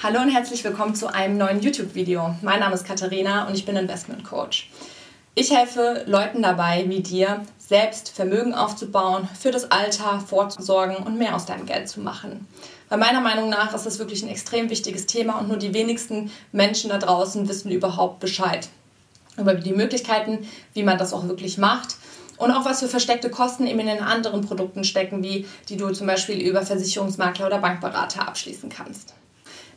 Hallo und herzlich willkommen zu einem neuen YouTube-Video. Mein Name ist Katharina und ich bin Investment Coach. Ich helfe Leuten dabei, wie dir, selbst Vermögen aufzubauen, für das Alter vorzusorgen und mehr aus deinem Geld zu machen. Weil meiner Meinung nach ist das wirklich ein extrem wichtiges Thema und nur die wenigsten Menschen da draußen wissen überhaupt Bescheid über die Möglichkeiten, wie man das auch wirklich macht und auch was für versteckte Kosten eben in den anderen Produkten stecken, wie die du zum Beispiel über Versicherungsmakler oder Bankberater abschließen kannst.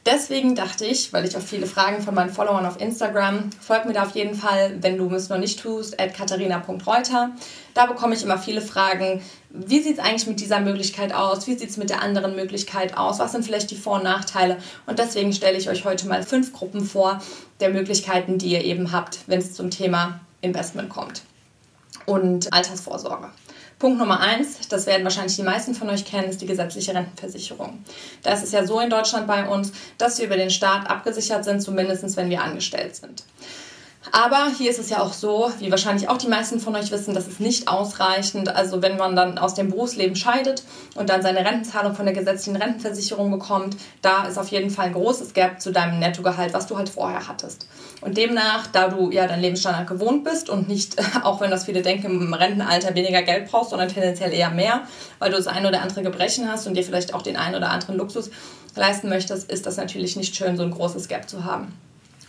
Deswegen dachte ich, weil ich auch viele Fragen von meinen Followern auf Instagram, folg mir da auf jeden Fall, wenn du es noch nicht tust, at katharina.reuter. Da bekomme ich immer viele Fragen. Wie sieht es eigentlich mit dieser Möglichkeit aus? Wie sieht es mit der anderen Möglichkeit aus? Was sind vielleicht die Vor- und Nachteile? Und deswegen stelle ich euch heute mal fünf Gruppen vor der Möglichkeiten, die ihr eben habt, wenn es zum Thema Investment kommt und Altersvorsorge. Punkt Nummer eins, das werden wahrscheinlich die meisten von euch kennen, ist die gesetzliche Rentenversicherung. Da ist es ja so in Deutschland bei uns, dass wir über den Staat abgesichert sind, zumindest wenn wir angestellt sind. Aber hier ist es ja auch so, wie wahrscheinlich auch die meisten von euch wissen, das ist nicht ausreichend. Also wenn man dann aus dem Berufsleben scheidet und dann seine Rentenzahlung von der gesetzlichen Rentenversicherung bekommt, da ist auf jeden Fall ein großes Gap zu deinem Nettogehalt, was du halt vorher hattest. Und demnach, da du ja deinen Lebensstandard gewohnt bist und nicht, auch wenn das viele denken, im Rentenalter weniger Geld brauchst, sondern tendenziell eher mehr, weil du das ein oder andere Gebrechen hast und dir vielleicht auch den einen oder anderen Luxus leisten möchtest, ist das natürlich nicht schön, so ein großes Gap zu haben.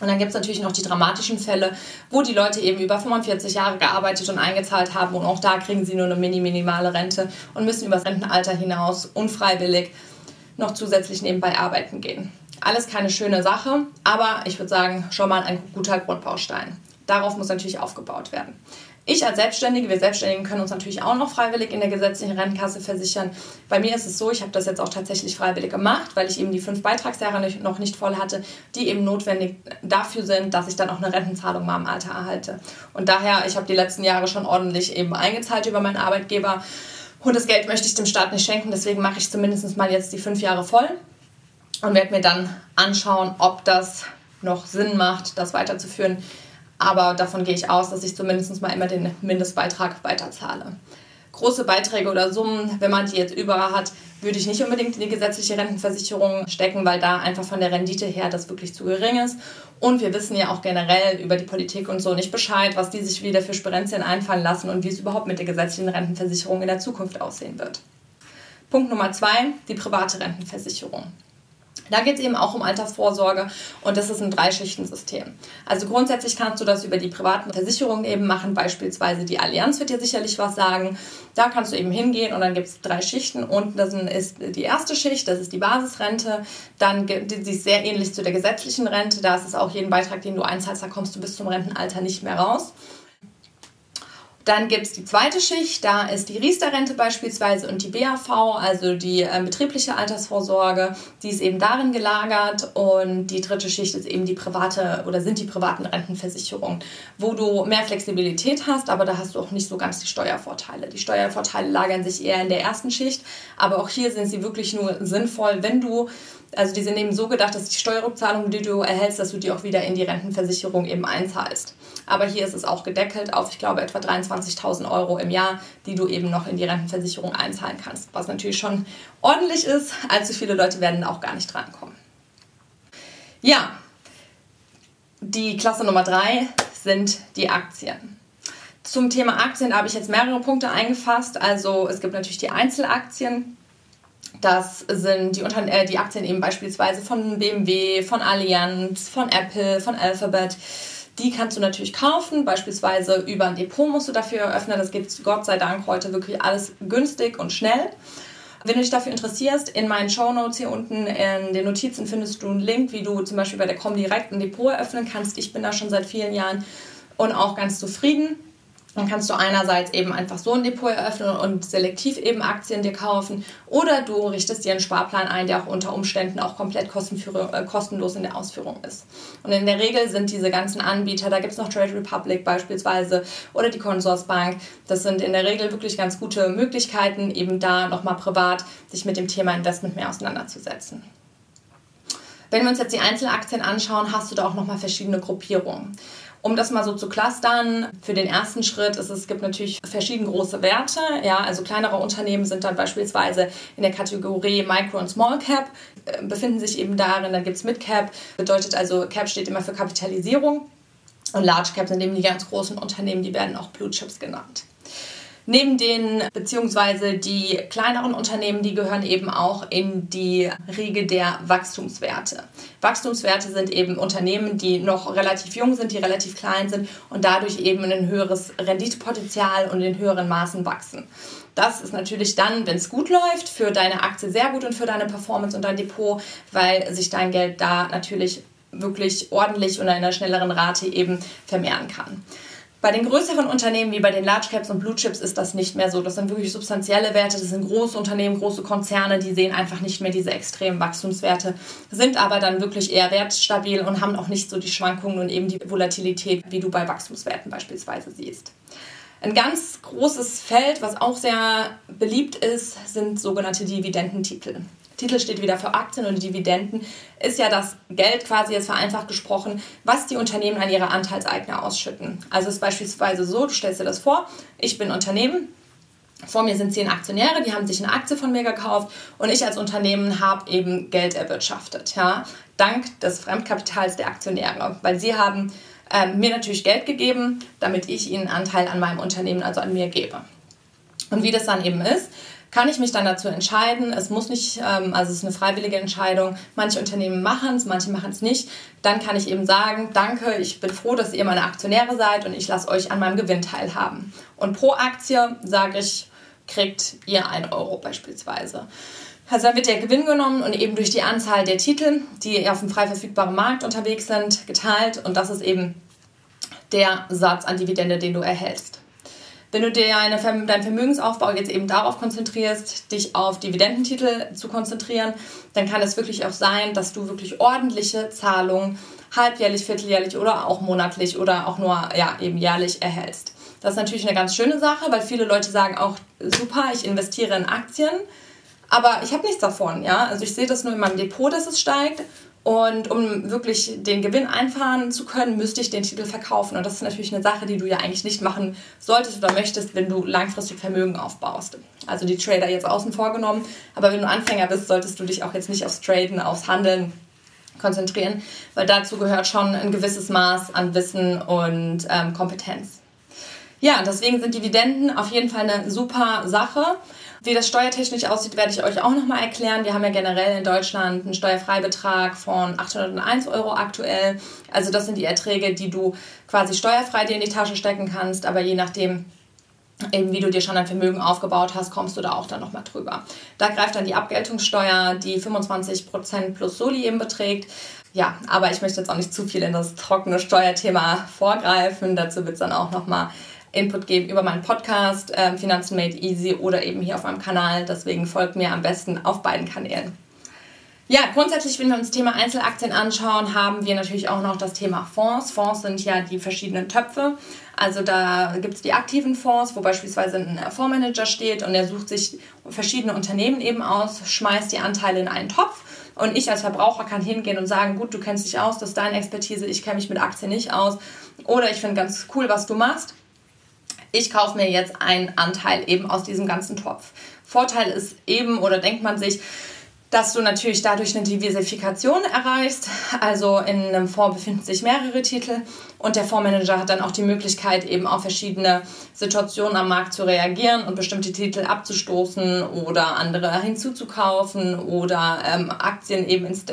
Und dann gibt es natürlich noch die dramatischen Fälle, wo die Leute eben über 45 Jahre gearbeitet und eingezahlt haben und auch da kriegen sie nur eine mini-minimale Rente und müssen über das Rentenalter hinaus unfreiwillig noch zusätzlich nebenbei arbeiten gehen. Alles keine schöne Sache, aber ich würde sagen, schon mal ein guter Grundbaustein. Darauf muss natürlich aufgebaut werden. Ich als Selbstständige, wir Selbstständigen können uns natürlich auch noch freiwillig in der gesetzlichen Rentenkasse versichern. Bei mir ist es so, ich habe das jetzt auch tatsächlich freiwillig gemacht, weil ich eben die fünf Beitragsjahre noch nicht voll hatte, die eben notwendig dafür sind, dass ich dann auch eine Rentenzahlung mal im Alter erhalte. Und daher, ich habe die letzten Jahre schon ordentlich eben eingezahlt über meinen Arbeitgeber und das Geld möchte ich dem Staat nicht schenken, deswegen mache ich zumindest mal jetzt die fünf Jahre voll und werde mir dann anschauen, ob das noch Sinn macht, das weiterzuführen. Aber davon gehe ich aus, dass ich zumindest mal immer den Mindestbeitrag weiterzahle. Große Beiträge oder Summen, wenn man die jetzt über hat, würde ich nicht unbedingt in die gesetzliche Rentenversicherung stecken, weil da einfach von der Rendite her das wirklich zu gering ist. Und wir wissen ja auch generell über die Politik und so nicht Bescheid, was die sich wieder für Sperenzien einfallen lassen und wie es überhaupt mit der gesetzlichen Rentenversicherung in der Zukunft aussehen wird. Punkt Nummer zwei, die private Rentenversicherung. Da geht es eben auch um Altersvorsorge und das ist ein Dreischichtensystem. Also grundsätzlich kannst du das über die privaten Versicherungen eben machen, beispielsweise die Allianz wird dir sicherlich was sagen. Da kannst du eben hingehen und dann gibt es drei Schichten. Unten das ist die erste Schicht, das ist die Basisrente. Dann sie ist sehr ähnlich zu der gesetzlichen Rente. Da ist es auch jeden Beitrag, den du einzahlst, da kommst du bis zum Rentenalter nicht mehr raus. Dann gibt es die zweite Schicht, da ist die Riester-Rente beispielsweise und die BAV, also die äh, betriebliche Altersvorsorge, die ist eben darin gelagert. Und die dritte Schicht ist eben die private oder sind die privaten Rentenversicherungen, wo du mehr Flexibilität hast, aber da hast du auch nicht so ganz die Steuervorteile. Die Steuervorteile lagern sich eher in der ersten Schicht, aber auch hier sind sie wirklich nur sinnvoll, wenn du also die sind eben so gedacht, dass die Steuerrückzahlung, die du erhältst, dass du die auch wieder in die Rentenversicherung eben einzahlst. Aber hier ist es auch gedeckelt auf, ich glaube, etwa 23.000 Euro im Jahr, die du eben noch in die Rentenversicherung einzahlen kannst. Was natürlich schon ordentlich ist. Allzu viele Leute werden auch gar nicht drankommen. Ja, die Klasse Nummer drei sind die Aktien. Zum Thema Aktien habe ich jetzt mehrere Punkte eingefasst. Also es gibt natürlich die Einzelaktien. Das sind die, Unter äh, die Aktien eben beispielsweise von BMW, von Allianz, von Apple, von Alphabet. Die kannst du natürlich kaufen, beispielsweise über ein Depot musst du dafür eröffnen. Das geht Gott sei Dank heute wirklich alles günstig und schnell. Wenn du dich dafür interessierst, in meinen Show Notes hier unten in den Notizen findest du einen Link, wie du zum Beispiel bei der Comdirect ein Depot eröffnen kannst. Ich bin da schon seit vielen Jahren und auch ganz zufrieden. Dann kannst du einerseits eben einfach so ein Depot eröffnen und selektiv eben Aktien dir kaufen oder du richtest dir einen Sparplan ein, der auch unter Umständen auch komplett äh, kostenlos in der Ausführung ist. Und in der Regel sind diese ganzen Anbieter, da gibt es noch Trade Republic beispielsweise oder die Consorsbank, das sind in der Regel wirklich ganz gute Möglichkeiten, eben da nochmal privat sich mit dem Thema Investment mehr auseinanderzusetzen. Wenn wir uns jetzt die Einzelaktien anschauen, hast du da auch nochmal verschiedene Gruppierungen. Um das mal so zu clustern, für den ersten Schritt ist es, gibt natürlich verschiedene große Werte. Ja, also kleinere Unternehmen sind dann beispielsweise in der Kategorie Micro und Small Cap, äh, befinden sich eben darin. Dann gibt es Mid Cap, bedeutet also Cap steht immer für Kapitalisierung. Und Large Cap sind eben die ganz großen Unternehmen, die werden auch Blue Chips genannt. Neben den, beziehungsweise die kleineren Unternehmen, die gehören eben auch in die Riege der Wachstumswerte. Wachstumswerte sind eben Unternehmen, die noch relativ jung sind, die relativ klein sind und dadurch eben ein höheres Renditepotenzial und in höheren Maßen wachsen. Das ist natürlich dann, wenn es gut läuft, für deine Aktie sehr gut und für deine Performance und dein Depot, weil sich dein Geld da natürlich wirklich ordentlich und in einer schnelleren Rate eben vermehren kann. Bei den größeren Unternehmen wie bei den Large Caps und Blue Chips ist das nicht mehr so. Das sind wirklich substanzielle Werte, das sind große Unternehmen, große Konzerne, die sehen einfach nicht mehr diese extremen Wachstumswerte, sind aber dann wirklich eher wertstabil und haben auch nicht so die Schwankungen und eben die Volatilität, wie du bei Wachstumswerten beispielsweise siehst. Ein ganz großes Feld, was auch sehr beliebt ist, sind sogenannte Dividendentitel. Titel steht wieder für Aktien und Dividenden, ist ja das Geld quasi jetzt vereinfacht gesprochen, was die Unternehmen an ihre Anteilseigner ausschütten. Also es ist beispielsweise so, du stellst dir das vor, ich bin Unternehmen, vor mir sind zehn Aktionäre, die haben sich eine Aktie von mir gekauft und ich als Unternehmen habe eben Geld erwirtschaftet, ja, dank des Fremdkapitals der Aktionäre, weil sie haben ähm, mir natürlich Geld gegeben, damit ich ihnen Anteil an meinem Unternehmen, also an mir gebe. Und wie das dann eben ist, kann ich mich dann dazu entscheiden. Es muss nicht, ähm, also es ist eine freiwillige Entscheidung. Manche Unternehmen machen es, manche machen es nicht. Dann kann ich eben sagen, danke, ich bin froh, dass ihr meine Aktionäre seid und ich lasse euch an meinem Gewinn teilhaben. Und pro Aktie sage ich, kriegt ihr 1 Euro beispielsweise. Also dann wird der Gewinn genommen und eben durch die Anzahl der Titel, die auf dem frei verfügbaren Markt unterwegs sind, geteilt. Und das ist eben der Satz an Dividende, den du erhältst. Wenn du dir deinen Vermögensaufbau jetzt eben darauf konzentrierst, dich auf Dividendentitel zu konzentrieren, dann kann es wirklich auch sein, dass du wirklich ordentliche Zahlungen halbjährlich, vierteljährlich oder auch monatlich oder auch nur ja, eben jährlich erhältst. Das ist natürlich eine ganz schöne Sache, weil viele Leute sagen auch, super, ich investiere in Aktien, aber ich habe nichts davon. Ja? Also ich sehe das nur in meinem Depot, dass es steigt und um wirklich den Gewinn einfahren zu können, müsste ich den Titel verkaufen. Und das ist natürlich eine Sache, die du ja eigentlich nicht machen solltest oder möchtest, wenn du langfristig Vermögen aufbaust. Also die Trader jetzt außen vor genommen. Aber wenn du Anfänger bist, solltest du dich auch jetzt nicht aufs Traden, aufs Handeln konzentrieren, weil dazu gehört schon ein gewisses Maß an Wissen und ähm, Kompetenz. Ja, deswegen sind Dividenden auf jeden Fall eine super Sache. Wie das steuertechnisch aussieht, werde ich euch auch nochmal erklären. Wir haben ja generell in Deutschland einen Steuerfreibetrag von 801 Euro aktuell. Also das sind die Erträge, die du quasi steuerfrei dir in die Tasche stecken kannst. Aber je nachdem, eben wie du dir schon ein Vermögen aufgebaut hast, kommst du da auch dann nochmal drüber. Da greift dann die Abgeltungssteuer, die 25% plus Soli eben beträgt. Ja, aber ich möchte jetzt auch nicht zu viel in das trockene Steuerthema vorgreifen. Dazu wird es dann auch nochmal Input geben über meinen Podcast äh, Finanzen Made Easy oder eben hier auf meinem Kanal. Deswegen folgt mir am besten auf beiden Kanälen. Ja, grundsätzlich, wenn wir uns das Thema Einzelaktien anschauen, haben wir natürlich auch noch das Thema Fonds. Fonds sind ja die verschiedenen Töpfe. Also da gibt es die aktiven Fonds, wo beispielsweise ein Fondsmanager steht und er sucht sich verschiedene Unternehmen eben aus, schmeißt die Anteile in einen Topf und ich als Verbraucher kann hingehen und sagen, gut, du kennst dich aus, das ist deine Expertise, ich kenne mich mit Aktien nicht aus. Oder ich finde ganz cool, was du machst ich kaufe mir jetzt einen Anteil eben aus diesem ganzen Topf. Vorteil ist eben, oder denkt man sich, dass du natürlich dadurch eine Diversifikation erreichst. Also in einem Fonds befinden sich mehrere Titel und der Fondsmanager hat dann auch die Möglichkeit, eben auf verschiedene Situationen am Markt zu reagieren und bestimmte Titel abzustoßen oder andere hinzuzukaufen oder ähm, Aktien eben ins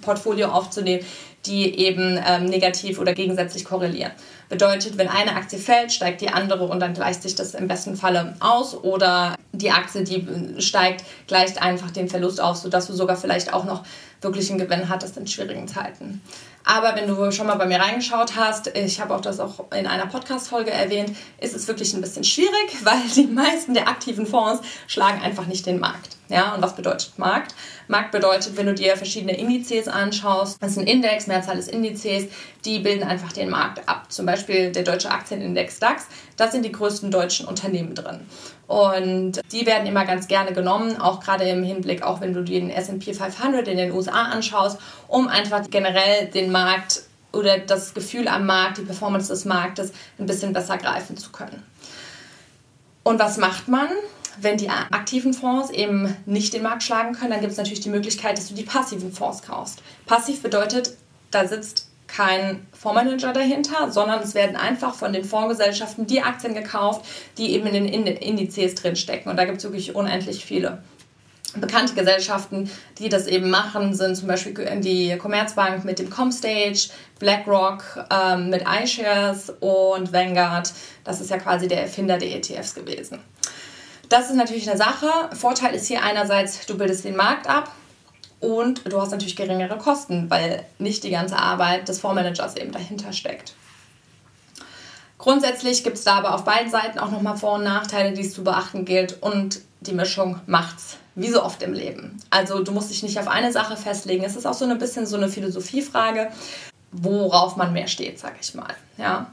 Portfolio aufzunehmen, die eben ähm, negativ oder gegensätzlich korrelieren. Bedeutet, wenn eine Aktie fällt, steigt die andere und dann gleicht sich das im besten Falle aus oder die Aktie, die steigt, gleicht einfach den Verlust auf, sodass du sogar vielleicht auch noch wirklich einen Gewinn hattest in schwierigen Zeiten. Aber wenn du schon mal bei mir reingeschaut hast, ich habe auch das auch in einer Podcast-Folge erwähnt, ist es wirklich ein bisschen schwierig, weil die meisten der aktiven Fonds schlagen einfach nicht den Markt. Ja, und was bedeutet Markt? Markt bedeutet, wenn du dir verschiedene Indizes anschaust, das ist ein Index, Mehrzahl des Indizes, die bilden einfach den Markt ab. Zum Beispiel der deutsche Aktienindex DAX, da sind die größten deutschen Unternehmen drin. Und die werden immer ganz gerne genommen, auch gerade im Hinblick, auch wenn du den SP 500 in den USA anschaust, um einfach generell den Markt oder das Gefühl am Markt, die Performance des Marktes ein bisschen besser greifen zu können. Und was macht man? Wenn die aktiven Fonds eben nicht den Markt schlagen können, dann gibt es natürlich die Möglichkeit, dass du die passiven Fonds kaufst. Passiv bedeutet, da sitzt kein Fondsmanager dahinter, sondern es werden einfach von den Fondsgesellschaften die Aktien gekauft, die eben in den Indizes drinstecken. Und da gibt es wirklich unendlich viele. Bekannte Gesellschaften, die das eben machen, sind zum Beispiel die Commerzbank mit dem Comstage, BlackRock ähm, mit iShares und Vanguard. Das ist ja quasi der Erfinder der ETFs gewesen. Das ist natürlich eine Sache. Vorteil ist hier einerseits, du bildest den Markt ab und du hast natürlich geringere Kosten, weil nicht die ganze Arbeit des Fondsmanagers eben dahinter steckt. Grundsätzlich gibt es da aber auf beiden Seiten auch nochmal Vor- und Nachteile, die es zu beachten gilt und die Mischung macht's, wie so oft im Leben. Also du musst dich nicht auf eine Sache festlegen. Es ist auch so ein bisschen so eine Philosophiefrage, worauf man mehr steht, sag ich mal. Ja.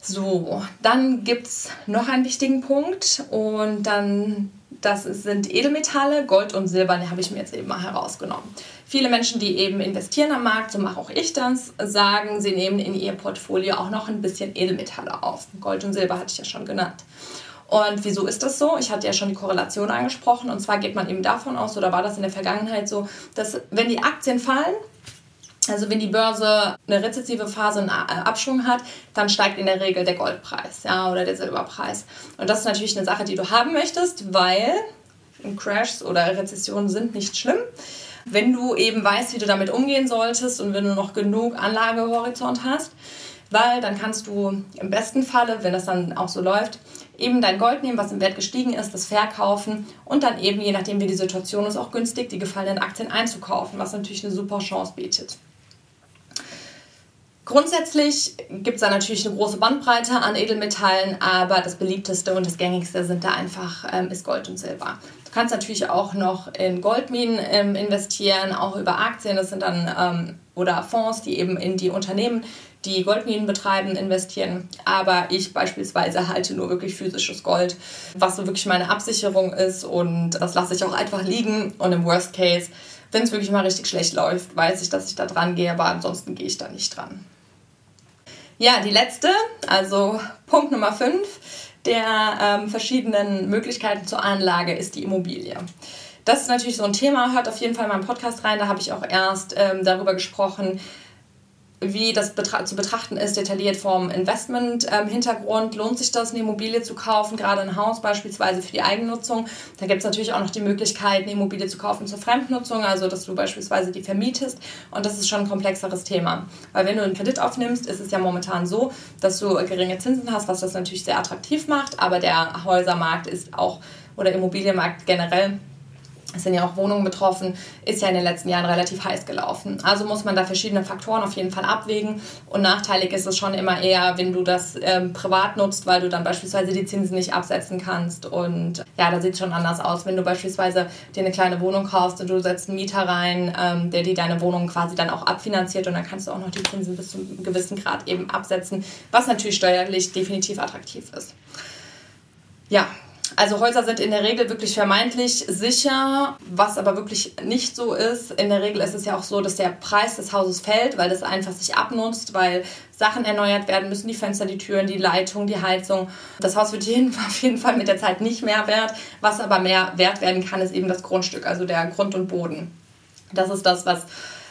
So, dann gibt es noch einen wichtigen Punkt und dann das sind Edelmetalle, Gold und Silber, die habe ich mir jetzt eben mal herausgenommen. Viele Menschen, die eben investieren am Markt, so mache auch ich das, sagen, sie nehmen in ihr Portfolio auch noch ein bisschen Edelmetalle auf. Gold und Silber hatte ich ja schon genannt. Und wieso ist das so? Ich hatte ja schon die Korrelation angesprochen. Und zwar geht man eben davon aus, oder war das in der Vergangenheit so, dass wenn die Aktien fallen, also wenn die Börse eine rezessive Phase, einen Abschwung hat, dann steigt in der Regel der Goldpreis ja, oder der Silberpreis. Und das ist natürlich eine Sache, die du haben möchtest, weil Crashs oder Rezessionen sind nicht schlimm. Wenn du eben weißt, wie du damit umgehen solltest und wenn du noch genug Anlagehorizont hast, weil dann kannst du im besten Falle, wenn das dann auch so läuft, eben dein Gold nehmen, was im Wert gestiegen ist, das verkaufen und dann eben, je nachdem wie die Situation ist, auch günstig die gefallenen Aktien einzukaufen, was natürlich eine super Chance bietet. Grundsätzlich gibt es da natürlich eine große Bandbreite an Edelmetallen, aber das beliebteste und das gängigste sind da einfach ähm, ist Gold und Silber. Du kannst natürlich auch noch in Goldminen ähm, investieren, auch über Aktien. Das sind dann ähm, oder Fonds, die eben in die Unternehmen, die Goldminen betreiben, investieren. Aber ich beispielsweise halte nur wirklich physisches Gold, was so wirklich meine Absicherung ist und das lasse ich auch einfach liegen. Und im Worst Case, wenn es wirklich mal richtig schlecht läuft, weiß ich, dass ich da dran gehe, aber ansonsten gehe ich da nicht dran. Ja, die letzte, also Punkt Nummer 5 der ähm, verschiedenen Möglichkeiten zur Anlage ist die Immobilie. Das ist natürlich so ein Thema, hört auf jeden Fall in meinen Podcast rein, da habe ich auch erst ähm, darüber gesprochen, wie das betra zu betrachten ist, detailliert vom Investment-Hintergrund. Ähm, Lohnt sich das, eine Immobilie zu kaufen, gerade ein Haus beispielsweise für die Eigennutzung? Da gibt es natürlich auch noch die Möglichkeit, eine Immobilie zu kaufen zur Fremdnutzung, also dass du beispielsweise die vermietest. Und das ist schon ein komplexeres Thema. Weil wenn du einen Kredit aufnimmst, ist es ja momentan so, dass du geringe Zinsen hast, was das natürlich sehr attraktiv macht. Aber der Häusermarkt ist auch, oder Immobilienmarkt generell, es sind ja auch Wohnungen betroffen, ist ja in den letzten Jahren relativ heiß gelaufen. Also muss man da verschiedene Faktoren auf jeden Fall abwägen. Und nachteilig ist es schon immer eher, wenn du das ähm, privat nutzt, weil du dann beispielsweise die Zinsen nicht absetzen kannst. Und ja, da sieht es schon anders aus. Wenn du beispielsweise dir eine kleine Wohnung kaufst und du setzt einen Mieter rein, ähm, der dir deine Wohnung quasi dann auch abfinanziert und dann kannst du auch noch die Zinsen bis zu einem gewissen Grad eben absetzen, was natürlich steuerlich definitiv attraktiv ist. Ja, also Häuser sind in der Regel wirklich vermeintlich sicher, was aber wirklich nicht so ist. In der Regel ist es ja auch so, dass der Preis des Hauses fällt, weil das einfach sich abnutzt, weil Sachen erneuert werden müssen, die Fenster, die Türen, die Leitung, die Heizung. Das Haus wird auf jeden Fall mit der Zeit nicht mehr wert. Was aber mehr wert werden kann, ist eben das Grundstück, also der Grund und Boden. Das ist das, was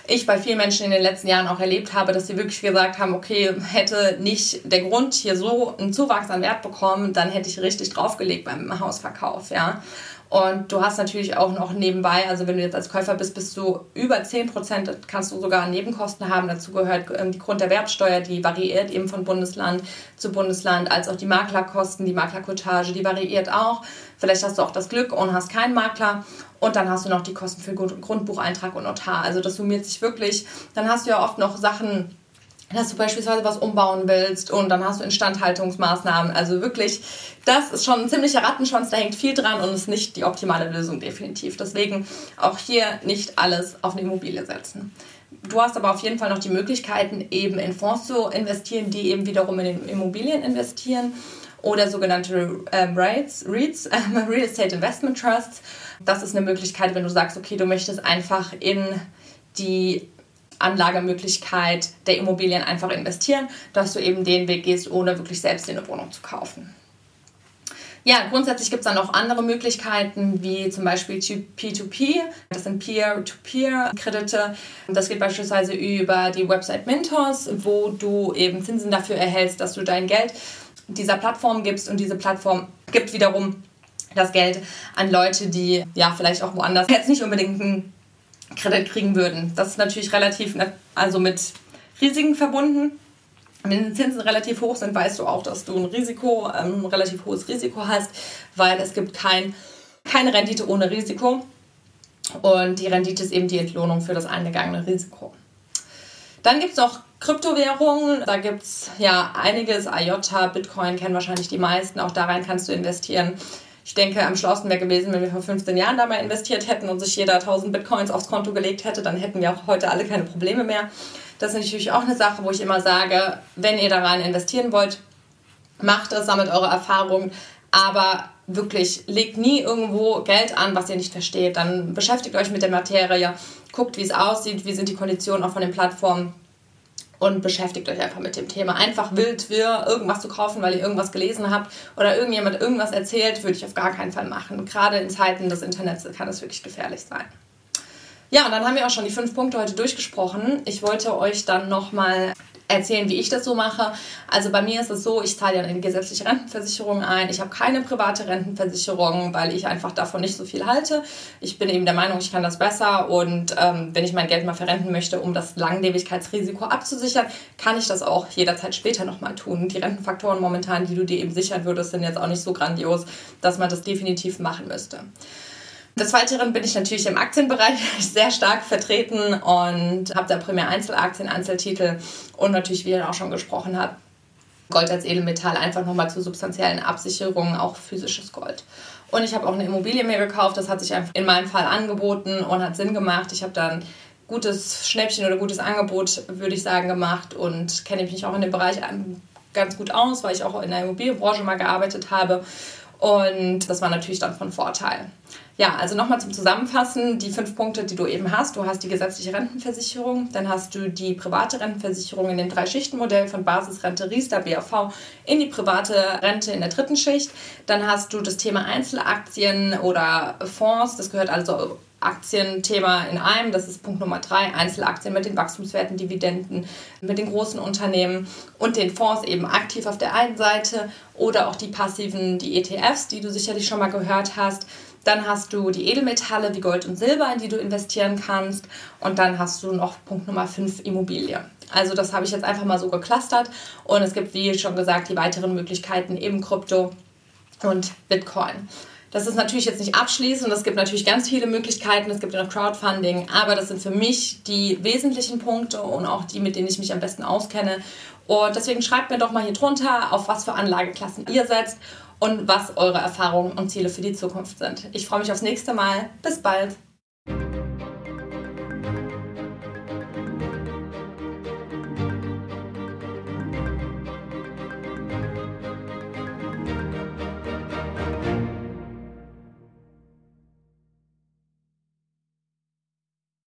ich bei vielen Menschen in den letzten Jahren auch erlebt habe, dass sie wirklich gesagt haben, okay, hätte nicht der Grund hier so einen Zuwachs an Wert bekommen, dann hätte ich richtig draufgelegt beim Hausverkauf, ja. Und du hast natürlich auch noch nebenbei, also wenn du jetzt als Käufer bist, bist du über 10%, kannst du sogar Nebenkosten haben. Dazu gehört ähm, die Grunderwerbsteuer, die variiert eben von Bundesland zu Bundesland, als auch die Maklerkosten, die Maklerkotage, die variiert auch. Vielleicht hast du auch das Glück und hast keinen Makler. Und dann hast du noch die Kosten für Grundbucheintrag und Notar. Also das summiert sich wirklich. Dann hast du ja oft noch Sachen, dass du beispielsweise was umbauen willst und dann hast du Instandhaltungsmaßnahmen. Also wirklich, das ist schon ein ziemlicher Rattenschwanz, da hängt viel dran und ist nicht die optimale Lösung definitiv. Deswegen auch hier nicht alles auf eine Immobilie setzen. Du hast aber auf jeden Fall noch die Möglichkeiten, eben in Fonds zu investieren, die eben wiederum in Immobilien investieren oder sogenannte ähm, REITs, REITs ähm, Real Estate Investment Trusts. Das ist eine Möglichkeit, wenn du sagst, okay, du möchtest einfach in die Anlagemöglichkeit der Immobilien einfach investieren, dass du eben den Weg gehst, ohne wirklich selbst eine Wohnung zu kaufen. Ja, grundsätzlich gibt es dann noch andere Möglichkeiten, wie zum Beispiel P2P. Das sind Peer-to-Peer-Kredite. Das geht beispielsweise über die Website Mintos, wo du eben Zinsen dafür erhältst, dass du dein Geld dieser Plattform gibst und diese Plattform gibt wiederum das Geld an Leute, die ja vielleicht auch woanders jetzt nicht unbedingt einen Kredit kriegen würden. Das ist natürlich relativ, also mit Risiken verbunden. Wenn die Zinsen relativ hoch sind, weißt du auch, dass du ein Risiko, ein ähm, relativ hohes Risiko hast, weil es gibt kein, keine Rendite ohne Risiko. Und die Rendite ist eben die Entlohnung für das eingegangene Risiko. Dann gibt es noch Kryptowährungen. Da gibt es ja einiges. IOTA, Bitcoin kennen wahrscheinlich die meisten. Auch da rein kannst du investieren. Ich denke, am schlausten wäre gewesen, wenn wir vor 15 Jahren da mal investiert hätten und sich jeder 1000 Bitcoins aufs Konto gelegt hätte, dann hätten wir auch heute alle keine Probleme mehr. Das ist natürlich auch eine Sache, wo ich immer sage, wenn ihr da rein investieren wollt, macht es, sammelt eure Erfahrungen, aber wirklich legt nie irgendwo Geld an, was ihr nicht versteht. Dann beschäftigt euch mit der Materie, guckt, wie es aussieht, wie sind die Konditionen auch von den Plattformen und beschäftigt euch einfach mit dem Thema. Einfach wild für irgendwas zu kaufen, weil ihr irgendwas gelesen habt oder irgendjemand irgendwas erzählt, würde ich auf gar keinen Fall machen. Gerade in Zeiten des Internets kann es wirklich gefährlich sein. Ja, und dann haben wir auch schon die fünf Punkte heute durchgesprochen. Ich wollte euch dann nochmal erzählen, wie ich das so mache. Also bei mir ist es so, ich zahle ja eine gesetzliche Rentenversicherung ein. Ich habe keine private Rentenversicherung, weil ich einfach davon nicht so viel halte. Ich bin eben der Meinung, ich kann das besser und ähm, wenn ich mein Geld mal verrenten möchte, um das Langlebigkeitsrisiko abzusichern, kann ich das auch jederzeit später nochmal tun. Die Rentenfaktoren momentan, die du dir eben sichern würdest, sind jetzt auch nicht so grandios, dass man das definitiv machen müsste. Des Weiteren bin ich natürlich im Aktienbereich sehr stark vertreten und habe da primär Einzelaktien, Einzeltitel und natürlich, wie ihr auch schon gesprochen habt, Gold als Edelmetall einfach nochmal zur substanziellen Absicherung, auch physisches Gold. Und ich habe auch eine Immobilie mir gekauft, das hat sich einfach in meinem Fall angeboten und hat Sinn gemacht. Ich habe dann gutes Schnäppchen oder gutes Angebot, würde ich sagen, gemacht und kenne mich auch in dem Bereich ganz gut aus, weil ich auch in der Immobilienbranche mal gearbeitet habe. Und das war natürlich dann von Vorteil. Ja, also nochmal zum Zusammenfassen, die fünf Punkte, die du eben hast. Du hast die gesetzliche Rentenversicherung, dann hast du die private Rentenversicherung in dem Drei-Schichten-Modell von Basisrente, Riester, BAV in die private Rente in der dritten Schicht. Dann hast du das Thema Einzelaktien oder Fonds, das gehört also Aktienthema in einem. Das ist Punkt Nummer drei. Einzelaktien mit den Wachstumswerten, Dividenden, mit den großen Unternehmen und den Fonds eben aktiv auf der einen Seite oder auch die passiven, die ETFs, die du sicherlich schon mal gehört hast. Dann hast du die Edelmetalle wie Gold und Silber, in die du investieren kannst. Und dann hast du noch Punkt Nummer 5 Immobilie. Also das habe ich jetzt einfach mal so geclustert. Und es gibt, wie schon gesagt, die weiteren Möglichkeiten eben Krypto und Bitcoin. Das ist natürlich jetzt nicht abschließend. Es gibt natürlich ganz viele Möglichkeiten. Es gibt ja noch Crowdfunding. Aber das sind für mich die wesentlichen Punkte und auch die, mit denen ich mich am besten auskenne. Und deswegen schreibt mir doch mal hier drunter, auf was für Anlageklassen ihr setzt und was eure Erfahrungen und Ziele für die Zukunft sind. Ich freue mich aufs nächste Mal. Bis bald.